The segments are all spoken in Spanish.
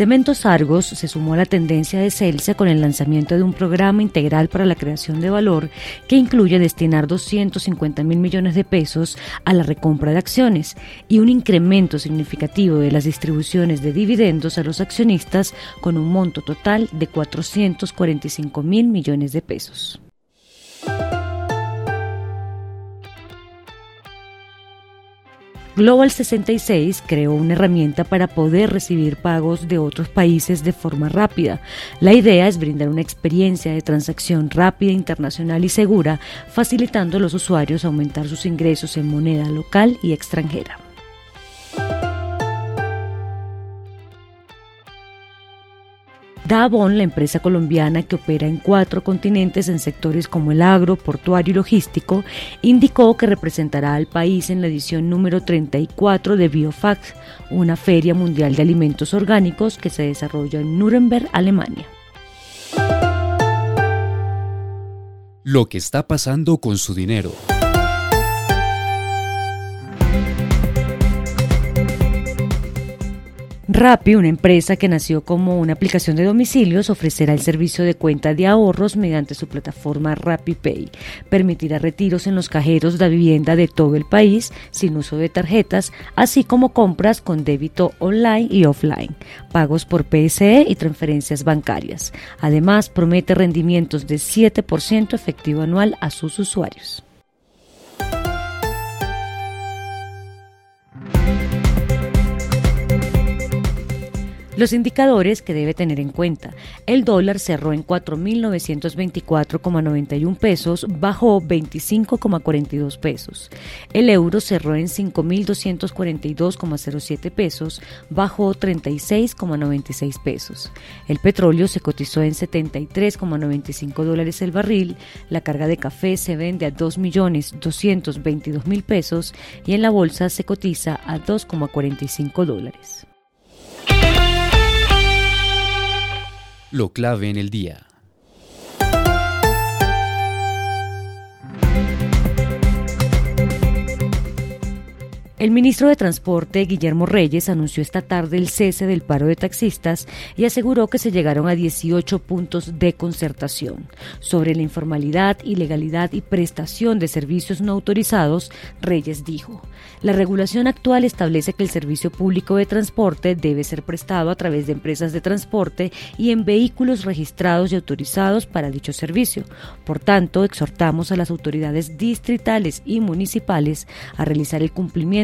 Cementos Argos se sumó a la tendencia de Celsia con el lanzamiento de un programa integral para la creación de valor que incluye destinar 250 mil millones de pesos a la recompra de acciones y un incremento significativo de las distribuciones de dividendos a los accionistas con un monto total de 445 mil millones de pesos. Global 66 creó una herramienta para poder recibir pagos de otros países de forma rápida. La idea es brindar una experiencia de transacción rápida, internacional y segura, facilitando a los usuarios aumentar sus ingresos en moneda local y extranjera. Davon, la empresa colombiana que opera en cuatro continentes en sectores como el agro, portuario y logístico, indicó que representará al país en la edición número 34 de Biofax, una feria mundial de alimentos orgánicos que se desarrolla en Nuremberg, Alemania. Lo que está pasando con su dinero. Rappi, una empresa que nació como una aplicación de domicilios, ofrecerá el servicio de cuenta de ahorros mediante su plataforma RappiPay. Permitirá retiros en los cajeros de vivienda de todo el país sin uso de tarjetas, así como compras con débito online y offline, pagos por PSE y transferencias bancarias. Además, promete rendimientos de 7% efectivo anual a sus usuarios. Los indicadores que debe tener en cuenta. El dólar cerró en 4.924,91 pesos, bajó 25,42 pesos. El euro cerró en 5.242,07 pesos, bajó 36,96 pesos. El petróleo se cotizó en 73,95 dólares el barril. La carga de café se vende a 2.222.000 pesos y en la bolsa se cotiza a 2,45 dólares. Lo clave en el día. El ministro de Transporte, Guillermo Reyes, anunció esta tarde el cese del paro de taxistas y aseguró que se llegaron a 18 puntos de concertación. Sobre la informalidad, ilegalidad y prestación de servicios no autorizados, Reyes dijo, la regulación actual establece que el servicio público de transporte debe ser prestado a través de empresas de transporte y en vehículos registrados y autorizados para dicho servicio. Por tanto, exhortamos a las autoridades distritales y municipales a realizar el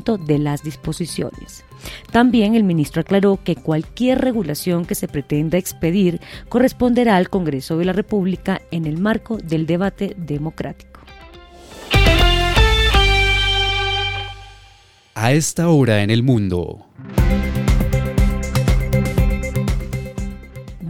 de las disposiciones. También el ministro aclaró que cualquier regulación que se pretenda expedir corresponderá al Congreso de la República en el marco del debate democrático. A esta hora en el mundo.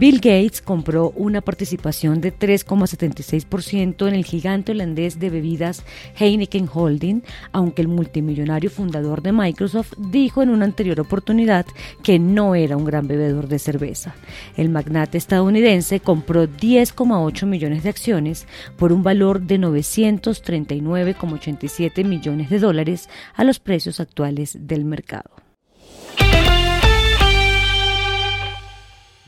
Bill Gates compró una participación de 3,76% en el gigante holandés de bebidas Heineken Holding, aunque el multimillonario fundador de Microsoft dijo en una anterior oportunidad que no era un gran bebedor de cerveza. El magnate estadounidense compró 10,8 millones de acciones por un valor de 939,87 millones de dólares a los precios actuales del mercado.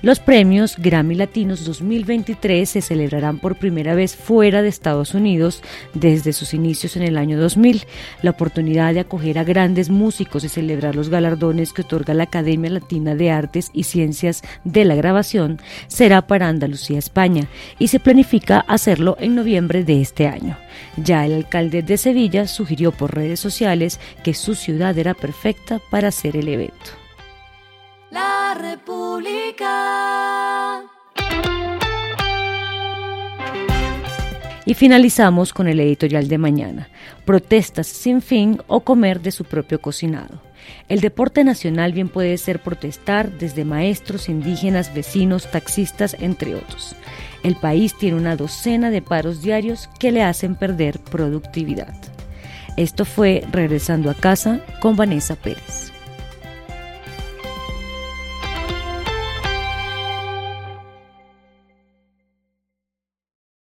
Los premios Grammy Latinos 2023 se celebrarán por primera vez fuera de Estados Unidos desde sus inicios en el año 2000. La oportunidad de acoger a grandes músicos y celebrar los galardones que otorga la Academia Latina de Artes y Ciencias de la Grabación será para Andalucía, España, y se planifica hacerlo en noviembre de este año. Ya el alcalde de Sevilla sugirió por redes sociales que su ciudad era perfecta para hacer el evento. Y finalizamos con el editorial de mañana, protestas sin fin o comer de su propio cocinado. El deporte nacional bien puede ser protestar desde maestros, indígenas, vecinos, taxistas, entre otros. El país tiene una docena de paros diarios que le hacen perder productividad. Esto fue Regresando a casa con Vanessa Pérez.